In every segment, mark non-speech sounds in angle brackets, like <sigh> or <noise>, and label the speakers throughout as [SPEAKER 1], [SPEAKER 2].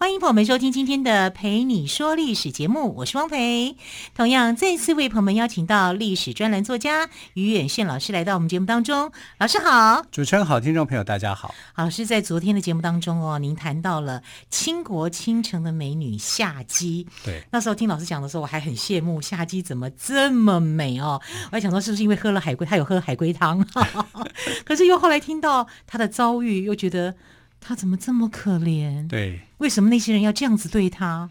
[SPEAKER 1] 欢迎朋友们收听今天的《陪你说历史》节目，我是汪培。同样，再次为朋友们邀请到历史专栏作家于远炫老师来到我们节目当中。老师好，
[SPEAKER 2] 主持人好，听众朋友大家好。
[SPEAKER 1] 老师在昨天的节目当中哦，您谈到了倾国倾城的美女夏姬。
[SPEAKER 2] 对，
[SPEAKER 1] 那时候听老师讲的时候，我还很羡慕夏姬怎么这么美哦。我还想说是不是因为喝了海龟，她有喝海龟汤？<laughs> <laughs> 可是又后来听到她的遭遇，又觉得。他怎么这么可怜？
[SPEAKER 2] 对，
[SPEAKER 1] 为什么那些人要这样子对他？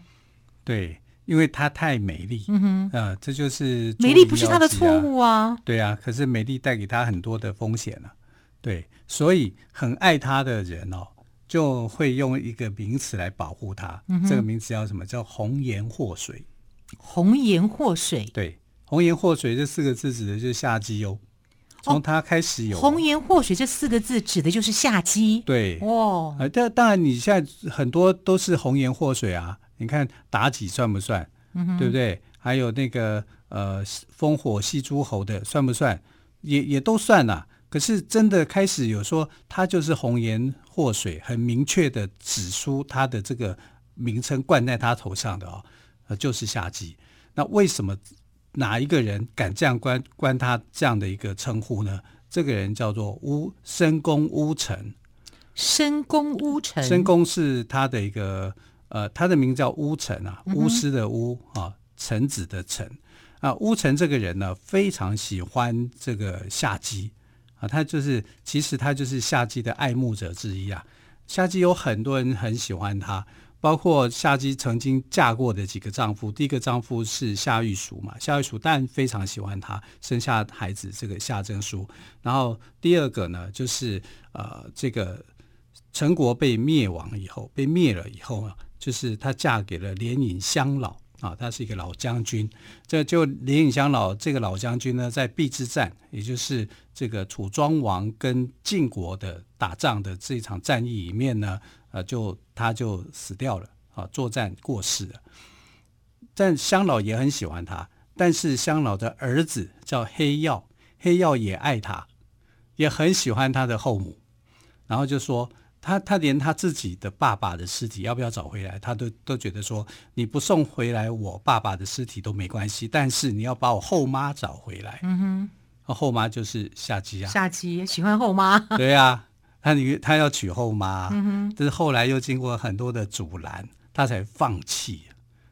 [SPEAKER 2] 对，因为他太美丽。嗯哼，呃，这就是、啊、
[SPEAKER 1] 美丽不是他的错误啊。
[SPEAKER 2] 对啊，可是美丽带给他很多的风险啊。对，所以很爱他的人哦，就会用一个名词来保护他。嗯、这个名词叫什么？叫红颜祸水。
[SPEAKER 1] 红颜祸水。
[SPEAKER 2] 对，红颜祸水这四个字指的就是夏姬哦。从他开始有“
[SPEAKER 1] 红颜祸水”这四个字，指的就是夏姬。
[SPEAKER 2] 对，
[SPEAKER 1] 哦，
[SPEAKER 2] 呃，但当然，你现在很多都是红颜祸水啊。你看妲己算不算？嗯，对不对？还有那个呃，烽火戏诸侯的算不算？也也都算呐、啊。可是真的开始有说他就是红颜祸水，很明确的指出他的这个名称冠在他头上的哦，呃，就是夏姬。那为什么？哪一个人敢这样关关他这样的一个称呼呢？这个人叫做乌申公乌臣。
[SPEAKER 1] 申公乌臣，
[SPEAKER 2] 申公是他的一个呃，他的名叫乌臣啊，巫师的巫啊，臣子的臣啊。乌臣这个人呢，非常喜欢这个夏姬啊，他就是其实他就是夏姬的爱慕者之一啊。夏姬有很多人很喜欢他。包括夏姬曾经嫁过的几个丈夫，第一个丈夫是夏玉叔嘛，夏玉叔但非常喜欢她，生下孩子这个夏征舒。然后第二个呢，就是呃，这个陈国被灭亡以后，被灭了以后啊，就是她嫁给了连尹乡老啊，他是一个老将军。这就连尹乡老这个老将军呢，在邲之战，也就是这个楚庄王跟晋国的打仗的这一场战役里面呢。呃，就他就死掉了啊，作战过世了。但香老也很喜欢他，但是香老的儿子叫黑曜，黑曜也爱他，也很喜欢他的后母。然后就说他他连他自己的爸爸的尸体要不要找回来，他都都觉得说你不送回来我爸爸的尸体都没关系，但是你要把我后妈找回来。嗯哼，后妈就是夏姬啊，
[SPEAKER 1] 夏姬喜欢后妈，
[SPEAKER 2] 对啊。他女他要娶后妈，嗯，但是后来又经过很多的阻拦，他才放弃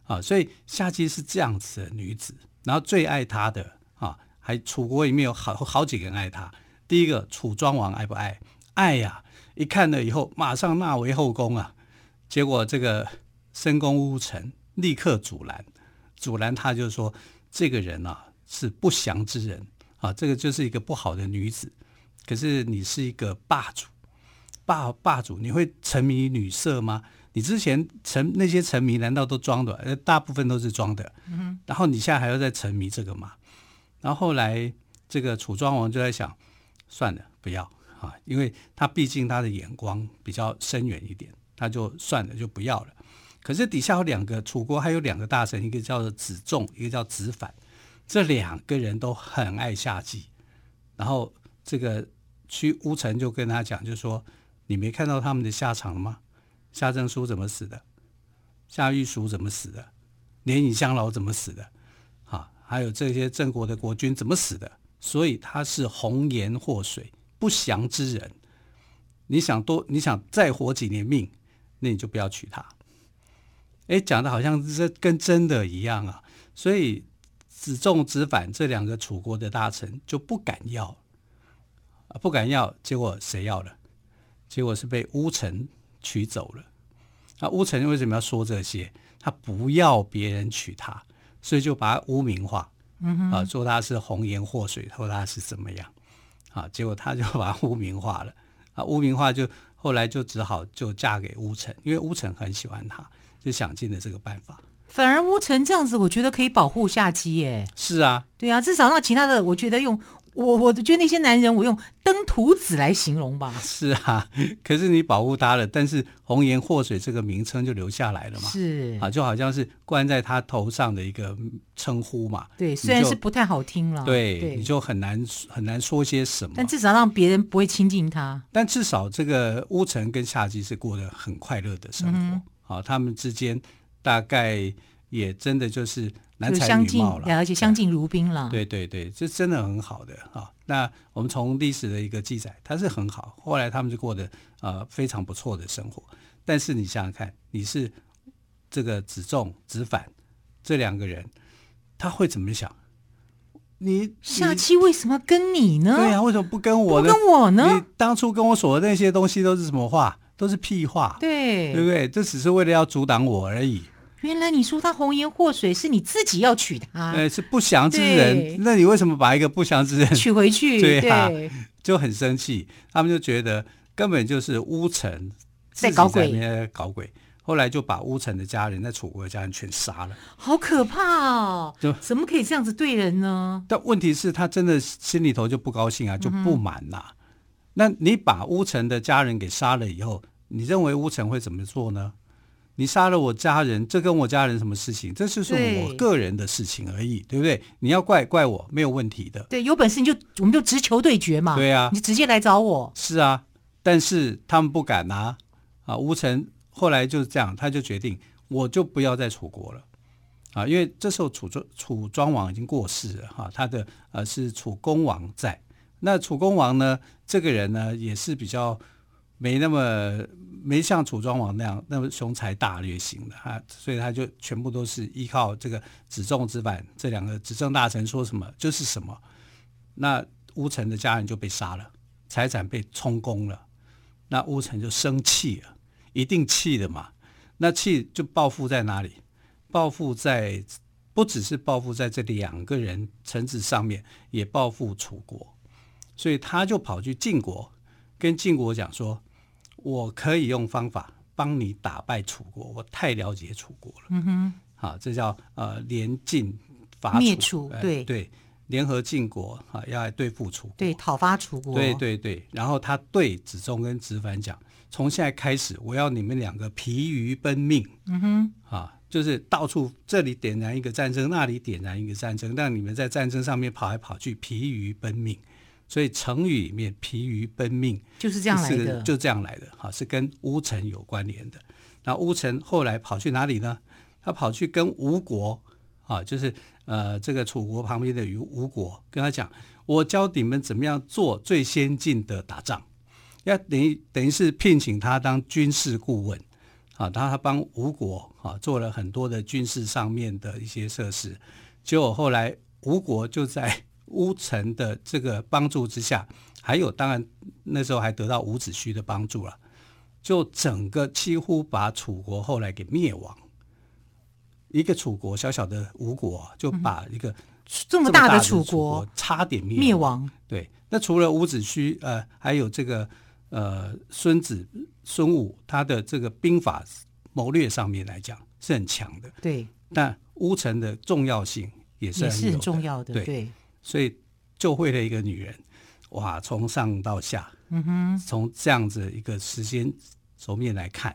[SPEAKER 2] 啊。所以夏姬是这样子的女子，然后最爱她的啊，还楚国里面有好好几个人爱她。第一个楚庄王爱不爱？爱呀！一看了以后，马上纳为后宫啊。结果这个申公乌臣立刻阻拦，阻拦他就说这个人啊是不祥之人啊，这个就是一个不好的女子。可是你是一个霸主。霸霸主，你会沉迷女色吗？你之前沉那些沉迷，难道都装的？呃，大部分都是装的。嗯。然后你现在还要再沉迷这个吗？然后后来这个楚庄王就在想，算了，不要啊，因为他毕竟他的眼光比较深远一点，他就算了，就不要了。可是底下有两个楚国还有两个大臣，一个叫做子重，一个叫子反，这两个人都很爱夏姬。然后这个屈乌臣就跟他讲，就说。你没看到他们的下场了吗？夏正书怎么死的？夏玉叔怎么死的？连尹香老怎么死的？啊，还有这些郑国的国君怎么死的？所以他是红颜祸水，不祥之人。你想多，你想再活几年命，那你就不要娶她。哎，讲的好像这跟真的一样啊。所以子重、子反这两个楚国的大臣就不敢要，不敢要，结果谁要了？结果是被乌臣娶走了。那乌臣为什么要说这些？他不要别人娶她，所以就把他污名化，嗯啊，说他是红颜祸水，说他是怎么样啊？结果他就把他污名化了啊，污名化就后来就只好就嫁给乌臣，因为乌臣很喜欢她，就想尽了这个办法。
[SPEAKER 1] 反而乌臣这样子，我觉得可以保护夏姬耶。
[SPEAKER 2] 是啊，
[SPEAKER 1] 对啊，至少让其他的，我觉得用。我我觉得那些男人，我用登徒子来形容吧。
[SPEAKER 2] 是啊，可是你保护他了，但是红颜祸水这个名称就留下来了嘛。
[SPEAKER 1] 是
[SPEAKER 2] 啊，就好像是冠在他头上的一个称呼嘛。
[SPEAKER 1] 对，虽然是不太好听了。
[SPEAKER 2] 对，
[SPEAKER 1] 对
[SPEAKER 2] 你就很难很难说些什么。
[SPEAKER 1] 但至少让别人不会亲近他。
[SPEAKER 2] 但至少这个乌程跟夏姬是过得很快乐的生活。嗯、啊，他们之间大概也真的就是。男才女貌了，
[SPEAKER 1] 而且相敬如宾了。
[SPEAKER 2] 对对对，这真的很好的啊。那我们从历史的一个记载，它是很好。后来他们就过得呃非常不错的生活。但是你想想看，你是这个子仲、子反这两个人，他会怎么想？你
[SPEAKER 1] 下期为什么要跟你呢？
[SPEAKER 2] 对呀、啊，为什么不跟我呢？
[SPEAKER 1] 不跟我呢？
[SPEAKER 2] 你当初跟我说的那些东西都是什么话？都是屁话。
[SPEAKER 1] 对，
[SPEAKER 2] 对不对？这只是为了要阻挡我而已。
[SPEAKER 1] 原来你说他红颜祸水是你自己要娶他，
[SPEAKER 2] 呃，是不祥之人。那你为什么把一个不祥之人
[SPEAKER 1] 娶回去？<laughs>
[SPEAKER 2] 对啊，对，就很生气。他们就觉得根本就是乌臣
[SPEAKER 1] 在搞鬼，
[SPEAKER 2] 在搞鬼。后来就把乌臣的家人、在楚国的家人全杀了。
[SPEAKER 1] 好可怕哦！就怎么可以这样子对人呢？
[SPEAKER 2] 但问题是，他真的心里头就不高兴啊，就不满呐、啊。嗯、那你把乌臣的家人给杀了以后，你认为乌臣会怎么做呢？你杀了我家人，这跟我家人什么事情？这就是我个人的事情而已，对，对不对？你要怪怪我没有问题的。
[SPEAKER 1] 对，有本事你就我们就直球对决嘛。
[SPEAKER 2] 对啊，
[SPEAKER 1] 你直接来找我。
[SPEAKER 2] 是啊，但是他们不敢啊。啊，乌程后来就是这样，他就决定我就不要再楚国了啊，因为这时候楚庄楚庄王已经过世了哈、啊，他的呃是楚公王在。那楚公王呢，这个人呢也是比较没那么。没像楚庄王那样那么雄才大略型的啊，所以他就全部都是依靠这个子仲、子反这两个执政大臣说什么就是什么。那乌程的家人就被杀了，财产被充公了，那乌程就生气了，一定气的嘛。那气就报复在哪里？报复在不只是报复在这两个人臣子上面，也报复楚国。所以他就跑去晋国，跟晋国讲说。我可以用方法帮你打败楚国，我太了解楚国了。嗯哼，好，这叫呃联晋伐
[SPEAKER 1] 灭楚，对
[SPEAKER 2] 对，联合晋国啊，要来对付楚国，
[SPEAKER 1] 对，讨伐楚国。
[SPEAKER 2] 对对对，然后他对子仲跟子反讲，从现在开始，我要你们两个疲于奔命。嗯哼，啊，就是到处这里点燃一个战争，那里点燃一个战争，让你们在战争上面跑来跑去，疲于奔命。所以成语里面“疲于奔命”
[SPEAKER 1] 就是这样来的，
[SPEAKER 2] 就这样来的，哈，是跟乌程有关联的。那乌程后来跑去哪里呢？他跑去跟吴国，啊，就是呃这个楚国旁边的吴吴国，跟他讲：“我教你们怎么样做最先进的打仗。”要等于等于是聘请他当军事顾问，啊，他他帮吴国啊做了很多的军事上面的一些设施。结果后来吴国就在。乌程的这个帮助之下，还有当然那时候还得到伍子胥的帮助了，就整个几乎把楚国后来给灭亡。一个楚国小小的吴国就把一个
[SPEAKER 1] 这么大的楚国
[SPEAKER 2] 差点灭
[SPEAKER 1] 灭亡。
[SPEAKER 2] 对，那除了伍子胥，呃，还有这个呃孙子孙武，他的这个兵法谋略上面来讲是很强的。
[SPEAKER 1] 对，
[SPEAKER 2] 但乌程的重要性也是很，
[SPEAKER 1] 也是很重要的。
[SPEAKER 2] 对。
[SPEAKER 1] 对
[SPEAKER 2] 所以就会的一个女人，哇，从上到下，嗯哼，从这样子一个时间轴面来看，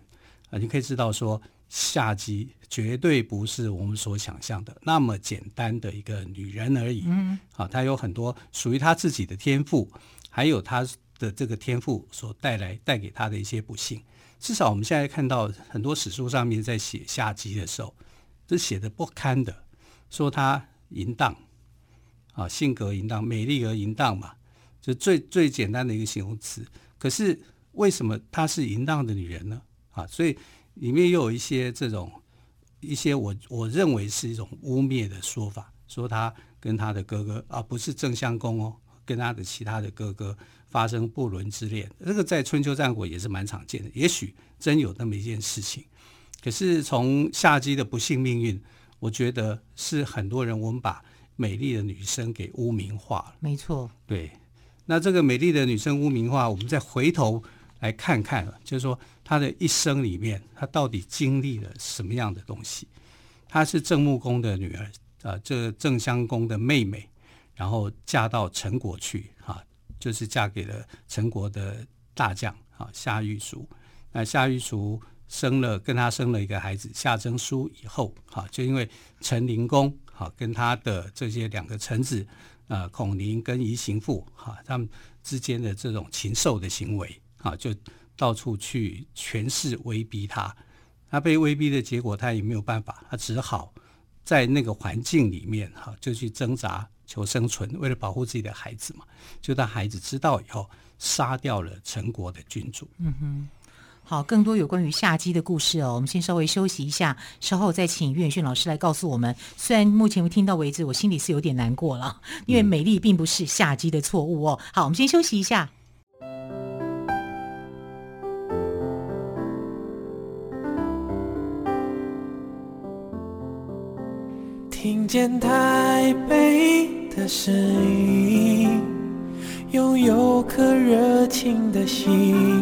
[SPEAKER 2] 啊，你可以知道说，夏姬绝对不是我们所想象的那么简单的一个女人而已，嗯，啊，她有很多属于她自己的天赋，还有她的这个天赋所带来带给她的一些不幸。至少我们现在看到很多史书上面在写夏姬的时候，是写的不堪的，说她淫荡。啊，性格淫荡，美丽而淫荡嘛，就最最简单的一个形容词。可是为什么她是淫荡的女人呢？啊，所以里面又有一些这种一些我我认为是一种污蔑的说法，说她跟她的哥哥啊，不是郑襄公哦，跟她的其他的哥哥发生不伦之恋。这个在春秋战国也是蛮常见的，也许真有那么一件事情。可是从夏姬的不幸命运，我觉得是很多人我们把。美丽的女生给污名化了，
[SPEAKER 1] 没错。
[SPEAKER 2] 对，那这个美丽的女生污名化，我们再回头来看看，就是说她的一生里面，她到底经历了什么样的东西？她是郑穆公的女儿，啊、呃，这郑襄公的妹妹，然后嫁到陈国去啊，就是嫁给了陈国的大将啊夏玉淑。那夏玉淑生了跟他生了一个孩子夏征舒以后，哈，就因为陈灵公跟他的这些两个臣子啊孔宁跟仪行父哈他们之间的这种禽兽的行为啊，就到处去权势威逼他。他被威逼的结果，他也没有办法，他只好在那个环境里面哈，就去挣扎求生存，为了保护自己的孩子嘛。就当孩子知道以后，杀掉了陈国的君主。
[SPEAKER 1] 嗯哼，好，更多有关于夏姬的故事哦，我们先稍微休息一下，稍后再请岳远逊老师来告诉我们。虽然目前听到为止，我心里是有点难过了，因为美丽并不是夏姬的错误哦。好，我们先休息一下。
[SPEAKER 3] 听见台北的声音，拥有颗热情的心，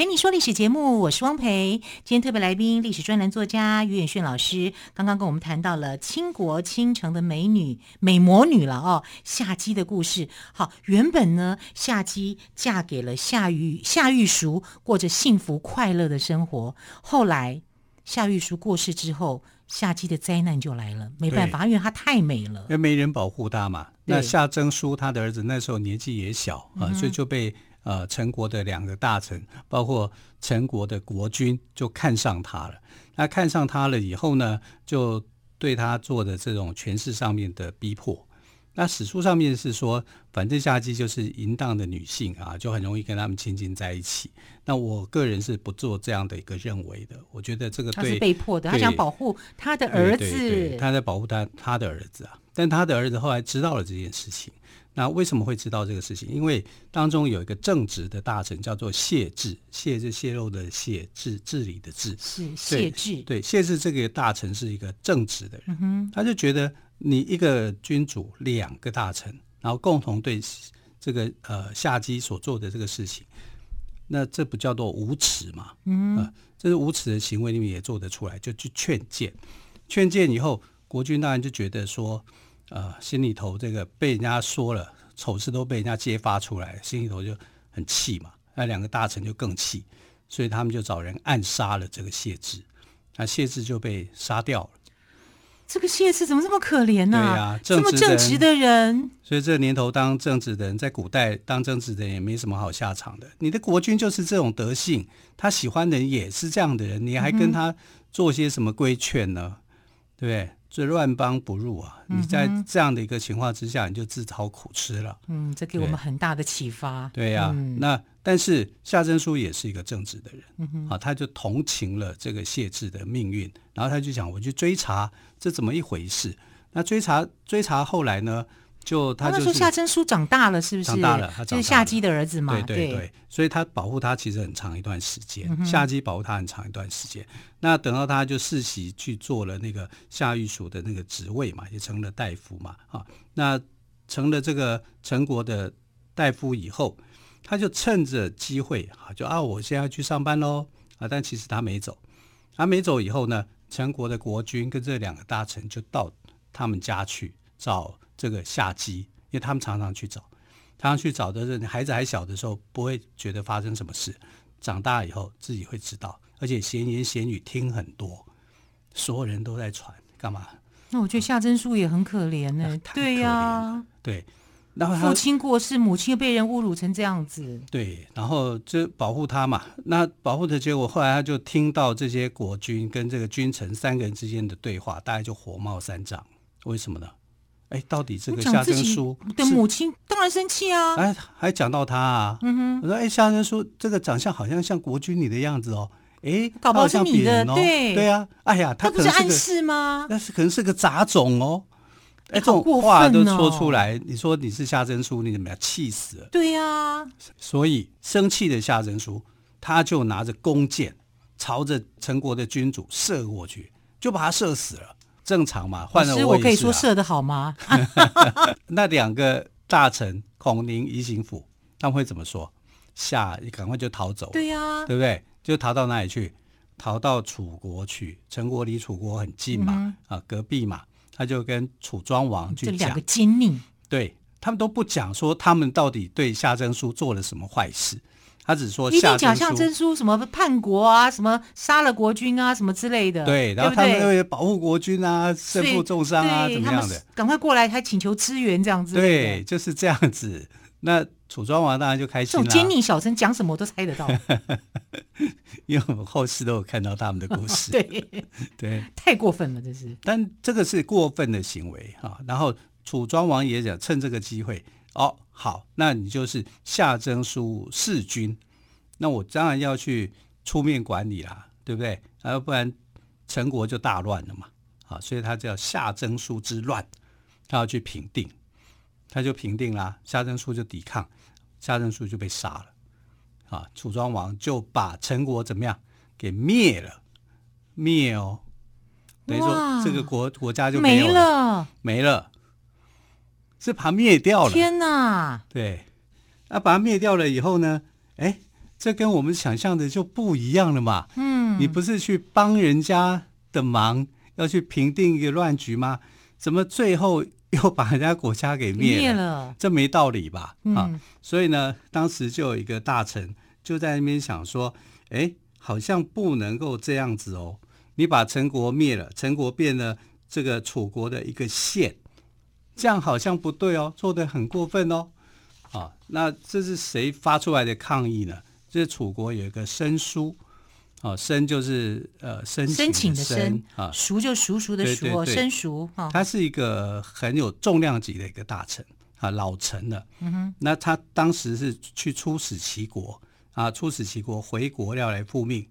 [SPEAKER 1] 陪你说历史节目，我是汪培。今天特别来宾，历史专栏作家于远逊老师，刚刚跟我们谈到了倾国倾城的美女、美魔女了哦，夏姬的故事。好，原本呢，夏姬嫁给了夏玉夏玉淑，过着幸福快乐的生活。后来夏玉淑过世之后，夏姬的灾难就来了，没办法，因为她太美了，
[SPEAKER 2] 因为没人保护她嘛。那夏征舒他的儿子那时候年纪也小啊，所以就被。呃，陈国的两个大臣，包括陈国的国君，就看上他了。那看上他了以后呢，就对他做的这种权势上面的逼迫。那史书上面是说，反正夏姬就是淫荡的女性啊，就很容易跟他们亲近在一起。那我个人是不做这样的一个认为的。我觉得这个对，他
[SPEAKER 1] 是被迫的，他想保护他的儿子，
[SPEAKER 2] 对对对，他在保护他他的儿子啊。但他的儿子后来知道了这件事情。那为什么会知道这个事情？因为当中有一个正直的大臣叫做谢志，谢是泄露的谢，治治理的治，
[SPEAKER 1] 是谢志。
[SPEAKER 2] 对，谢志这个大臣是一个正直的人，嗯、他就觉得你一个君主两个大臣，然后共同对这个呃夏姬所做的这个事情，那这不叫做无耻嘛？嗯这是无耻的行为，你们也做得出来，就去劝谏，劝谏以后，国君当然就觉得说。呃，心里头这个被人家说了丑事都被人家揭发出来，心里头就很气嘛。那两个大臣就更气，所以他们就找人暗杀了这个谢志，那谢志就被杀掉了。
[SPEAKER 1] 这个谢治怎么这么可怜呢？
[SPEAKER 2] 对呀，
[SPEAKER 1] 这么正直的人。
[SPEAKER 2] 所以这年头当正直的人，在古代当正直的人也没什么好下场的。你的国君就是这种德性，他喜欢的人也是这样的人，你还跟他做些什么规劝呢？嗯、对不对？这乱帮不入啊！你在这样的一个情况之下，你就自讨苦吃了。
[SPEAKER 1] 嗯，这给我们很大的启发。
[SPEAKER 2] 对呀、啊，嗯、那但是夏征舒也是一个正直的人，啊，他就同情了这个谢志的命运，然后他就想，我去追查这怎么一回事。那追查追查后来呢？就他就说
[SPEAKER 1] 夏征舒长大了，是不是？
[SPEAKER 2] 长大了，
[SPEAKER 1] 就是夏姬的儿子嘛。
[SPEAKER 2] 对对对，
[SPEAKER 1] 对
[SPEAKER 2] 所以他保护他其实很长一段时间，嗯、夏姬保护他很长一段时间。那等到他就世袭去做了那个夏玉淑的那个职位嘛，也成了大夫嘛。啊，那成了这个陈国的大夫以后，他就趁着机会啊，就啊，我现在要去上班喽啊。但其实他没走，他没走以后呢，陈国的国君跟这两个大臣就到他们家去找。这个下机，因为他们常常去找，常常去找的人，孩子还小的时候不会觉得发生什么事，长大以后自己会知道，而且闲言闲语听很多，所有人都在传干嘛？
[SPEAKER 1] 那我觉得夏真淑也很可怜呢、欸。嗯、对呀、啊，
[SPEAKER 2] 对，然后
[SPEAKER 1] 父亲过世，母亲又被人侮辱成这样子，
[SPEAKER 2] 对，然后就保护他嘛。那保护的结果，后来他就听到这些国君跟这个君臣三个人之间的对话，大概就火冒三丈。为什么呢？哎，到底这个夏征舒
[SPEAKER 1] 的母亲当然生气啊！
[SPEAKER 2] 哎，还讲到他啊，嗯哼，我说哎，夏征舒这个长相好像像国君你的样子哦，哎，
[SPEAKER 1] 搞不好是你的，
[SPEAKER 2] 哦、
[SPEAKER 1] 对
[SPEAKER 2] 对啊，哎呀，他可能是
[SPEAKER 1] 暗示吗？
[SPEAKER 2] 那是可能是个杂种哦。哎，这种
[SPEAKER 1] 哦
[SPEAKER 2] 话都说出来，你说你是夏真书，你怎么样？气死了！
[SPEAKER 1] 对呀、啊，
[SPEAKER 2] 所以生气的夏真书，他就拿着弓箭朝着陈国的君主射过去，就把他射死了。正常嘛？换了我、啊、
[SPEAKER 1] 我可以说射的好吗？<laughs>
[SPEAKER 2] 那两个大臣孔宁、仪行府，他们会怎么说？夏，你赶快就逃走。
[SPEAKER 1] 对呀、啊，
[SPEAKER 2] 对不对？就逃到哪里去？逃到楚国去。陈国离楚国很近嘛，嗯、啊，隔壁嘛。他就跟楚庄王去讲，这
[SPEAKER 1] 两个奸佞，
[SPEAKER 2] 对他们都不讲说他们到底对夏征书做了什么坏事，他只说
[SPEAKER 1] 一定假象真书什么叛国啊，什么杀了国君啊，什么之类的。
[SPEAKER 2] 对，然后他们会保护国君啊，身负重伤啊，怎么样的？
[SPEAKER 1] 赶快过来，还请求支援这样子。
[SPEAKER 2] 对，就是这样子。那楚庄王当然就开心了。
[SPEAKER 1] 这种奸佞小臣讲什么我都猜得到。<laughs>
[SPEAKER 2] 因为我们后世都有看到他们的故事，<laughs>
[SPEAKER 1] 对
[SPEAKER 2] 对，
[SPEAKER 1] 太过分了，这是。
[SPEAKER 2] 但这个是过分的行为哈。然后楚庄王也想趁这个机会，哦，好，那你就是夏征书弑君，那我当然要去出面管理啦，对不对？要不然陈国就大乱了嘛。啊，所以他叫夏征书之乱，他要去平定，他就平定啦，夏征书就抵抗，夏征书就被杀了。啊，楚庄王就把陈国怎么样给灭了，灭哦，等于说这个国国家就没有了，没了，是把它灭掉了。
[SPEAKER 1] 天哪！
[SPEAKER 2] 对，那、啊、把它灭掉了以后呢？哎，这跟我们想象的就不一样了嘛。嗯，你不是去帮人家的忙，要去平定一个乱局吗？怎么最后又把人家国家给灭了？灭了，这没道理吧？嗯、啊，所以呢，当时就有一个大臣。就在那边想说，哎，好像不能够这样子哦。你把陈国灭了，陈国变了这个楚国的一个县，这样好像不对哦，做的很过分哦。啊，那这是谁发出来的抗议呢？这是楚国有一个申叔，啊，申就是呃申
[SPEAKER 1] 申请
[SPEAKER 2] 的
[SPEAKER 1] 申啊，叔就熟熟的叔，申叔啊，
[SPEAKER 2] 他是一个很有重量级的一个大臣啊，老臣了。嗯哼，那他当时是去出使齐国。啊，出使齐国，回国要来复命，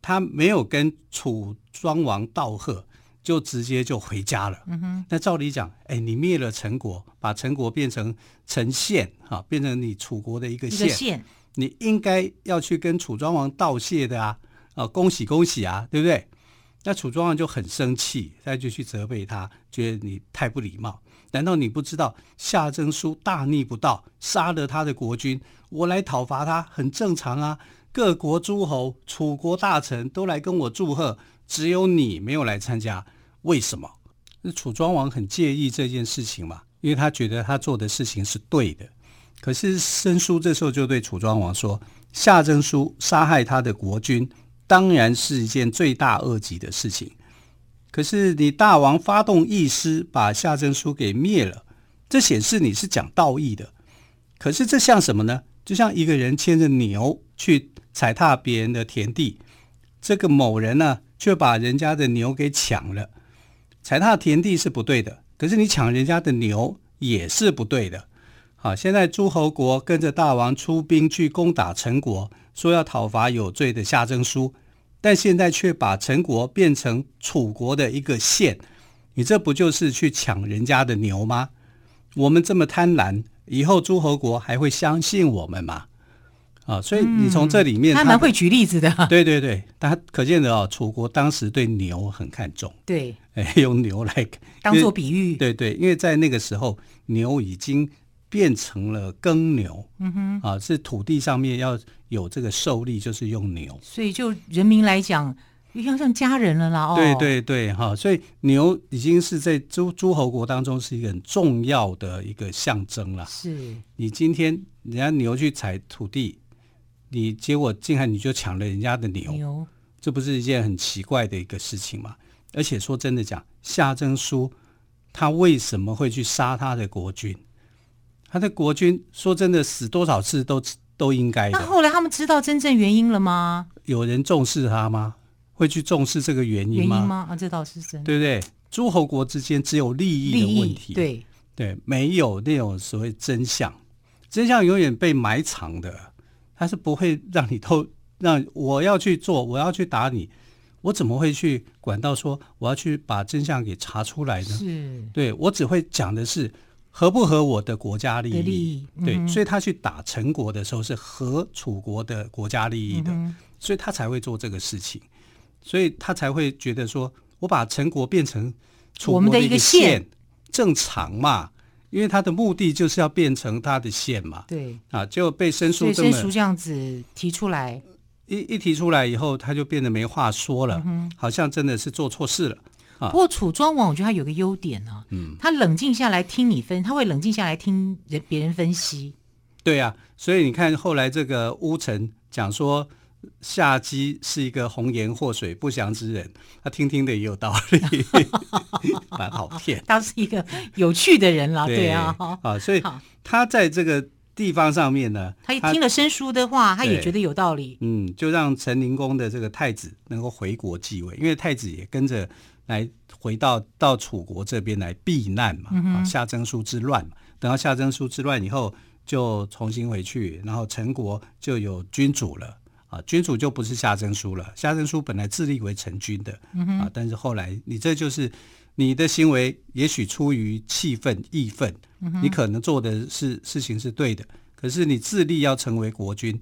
[SPEAKER 2] 他没有跟楚庄王道贺，就直接就回家了。嗯哼，那照理讲，哎，你灭了陈国，把陈国变成陈县，啊，变成你楚国的一个县，县你应该要去跟楚庄王道谢的啊，啊，恭喜恭喜啊，对不对？那楚庄王就很生气，他就去责备他，觉得你太不礼貌。难道你不知道夏征书大逆不道，杀了他的国君？我来讨伐他很正常啊。各国诸侯、楚国大臣都来跟我祝贺，只有你没有来参加，为什么？那楚庄王很介意这件事情嘛，因为他觉得他做的事情是对的。可是申叔这时候就对楚庄王说：“夏真书杀害他的国君，当然是一件罪大恶极的事情。”可是你大王发动义师，把夏真书给灭了，这显示你是讲道义的。可是这像什么呢？就像一个人牵着牛去踩踏别人的田地，这个某人呢，却把人家的牛给抢了。踩踏田地是不对的，可是你抢人家的牛也是不对的。好，现在诸侯国跟着大王出兵去攻打陈国，说要讨伐有罪的夏征书。但现在却把陈国变成楚国的一个县，你这不就是去抢人家的牛吗？我们这么贪婪，以后诸侯国还会相信我们吗？啊，所以你从这里面他，
[SPEAKER 1] 他蛮会举例子的。
[SPEAKER 2] 对对对，他可见的哦，楚国当时对牛很看重。
[SPEAKER 1] 对，<laughs>
[SPEAKER 2] 哎，用牛来
[SPEAKER 1] 当做比喻。
[SPEAKER 2] 对对，因为在那个时候，牛已经。变成了耕牛，嗯哼，啊，是土地上面要有这个受力，就是用牛。
[SPEAKER 1] 所以就人民来讲，要像家人了啦。哦，
[SPEAKER 2] 对对对，哈，所以牛已经是在诸诸侯国当中是一个很重要的一个象征了。
[SPEAKER 1] 是
[SPEAKER 2] 你今天人家牛去踩土地，你结果竟然你就抢了人家的牛，牛，这不是一件很奇怪的一个事情吗？而且说真的讲，夏征舒他为什么会去杀他的国君？他的国君说真的，死多少次都都应该的。
[SPEAKER 1] 那后来他们知道真正原因了吗？
[SPEAKER 2] 有人重视他吗？会去重视这个原因吗？
[SPEAKER 1] 原因吗？啊，这倒是真的。
[SPEAKER 2] 对不对？诸侯国之间只有利益的问题，
[SPEAKER 1] 对
[SPEAKER 2] 对，没有那种所谓真相。真相永远被埋藏的，他是不会让你偷，让我要去做，我要去打你，我怎么会去管到说我要去把真相给查出来呢？
[SPEAKER 1] 是，
[SPEAKER 2] 对，我只会讲的是合不合我的国家利益。
[SPEAKER 1] 利益嗯、
[SPEAKER 2] 对，所以他去打陈国的时候是合楚国的国家利益的，嗯、所以他才会做这个事情，所以他才会觉得说我把陈国变成楚国的一个县，正常嘛。因为他的目的就是要变成他的县嘛，
[SPEAKER 1] 对
[SPEAKER 2] 啊，就被申叔
[SPEAKER 1] 这么这样子提出来，
[SPEAKER 2] 一一提出来以后，他就变得没话说了，嗯、好像真的是做错事了。啊、
[SPEAKER 1] 不过楚庄王我觉得他有个优点呢、啊，嗯，他冷静下来听你分，他会冷静下来听人别人分析。
[SPEAKER 2] 对呀、啊，所以你看后来这个乌臣讲说。夏姬是一个红颜祸水、不祥之人，他听听的也有道理，<laughs> 蛮好骗。
[SPEAKER 1] 他是一个有趣的人了，对，对啊，
[SPEAKER 2] 啊，所以他在这个地方上面呢，
[SPEAKER 1] 他一听了申叔的话，他也觉得有道理。
[SPEAKER 2] 嗯，就让陈灵公的这个太子能够回国继位，因为太子也跟着来回到到楚国这边来避难嘛。嗯、啊，夏征舒之乱嘛，等到夏征舒之乱以后，就重新回去，然后陈国就有君主了。啊，君主就不是夏征舒了。夏征舒本来自立为成君的，嗯、啊，但是后来你这就是你的行为，也许出于气愤、义愤，你可能做的是事情是对的，可是你自立要成为国君，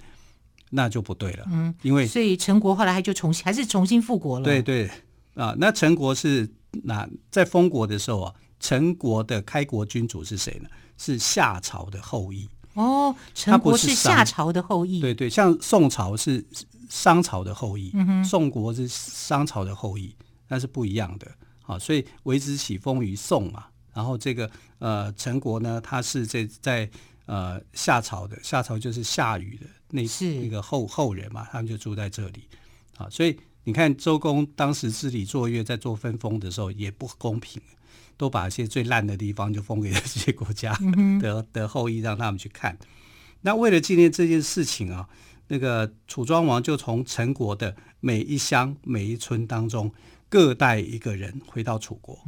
[SPEAKER 2] 那就不对了。嗯，因为
[SPEAKER 1] 所以陈国后来还就重新还是重新复国了。
[SPEAKER 2] 对对啊，那陈国是那在封国的时候啊，陈国的开国君主是谁呢？是夏朝的后裔。
[SPEAKER 1] 哦，陈国是夏朝的后裔，
[SPEAKER 2] 对对，像宋朝是商朝的后裔，嗯、宋国是商朝的后裔，那是不一样的。好，所以为之起封于宋嘛，然后这个呃陈国呢，他是在在呃夏朝的，夏朝就是夏禹的那是那个后后人嘛，他们就住在这里。好，所以你看周公当时治理作乐，在做分封的时候也不公平。都把一些最烂的地方就封给这些国家的、的后裔，让他们去看。那为了纪念这件事情啊，那个楚庄王就从陈国的每一乡每一村当中各带一个人回到楚国。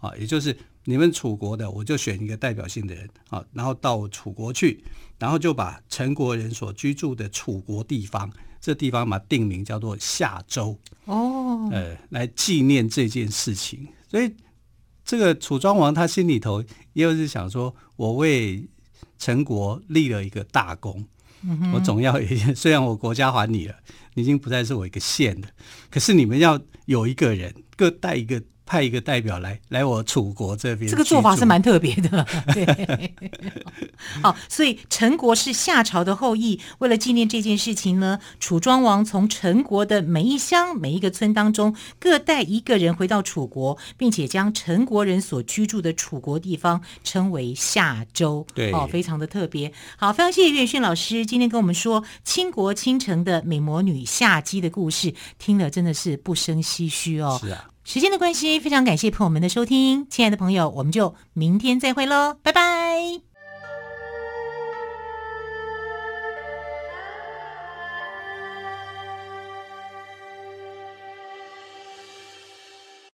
[SPEAKER 2] 啊，也就是你们楚国的，我就选一个代表性的人啊，然后到楚国去，然后就把陈国人所居住的楚国地方，这地方嘛定名叫做夏州。哦，呃，来纪念这件事情，所以。这个楚庄王他心里头也有是想说，我为陈国立了一个大功，我总要虽然我国家还你了，你已经不再是我一个县了，可是你们要有一个人各带一个。派一个代表来来我楚国这边，
[SPEAKER 1] 这个做法是蛮特别的。<laughs> 对，<laughs> 好，所以陈国是夏朝的后裔。为了纪念这件事情呢，楚庄王从陈国的每一乡每一个村当中各带一个人回到楚国，并且将陈国人所居住的楚国地方称为夏州。
[SPEAKER 2] 对，
[SPEAKER 1] 哦，非常的特别。好，非常谢谢岳迅老师今天跟我们说倾国倾城的美魔女夏姬的故事，听了真的是不生唏嘘哦。
[SPEAKER 2] 是啊。
[SPEAKER 1] 时间的关系，非常感谢朋友们的收听，亲爱的朋友，我们就明天再会喽，拜拜。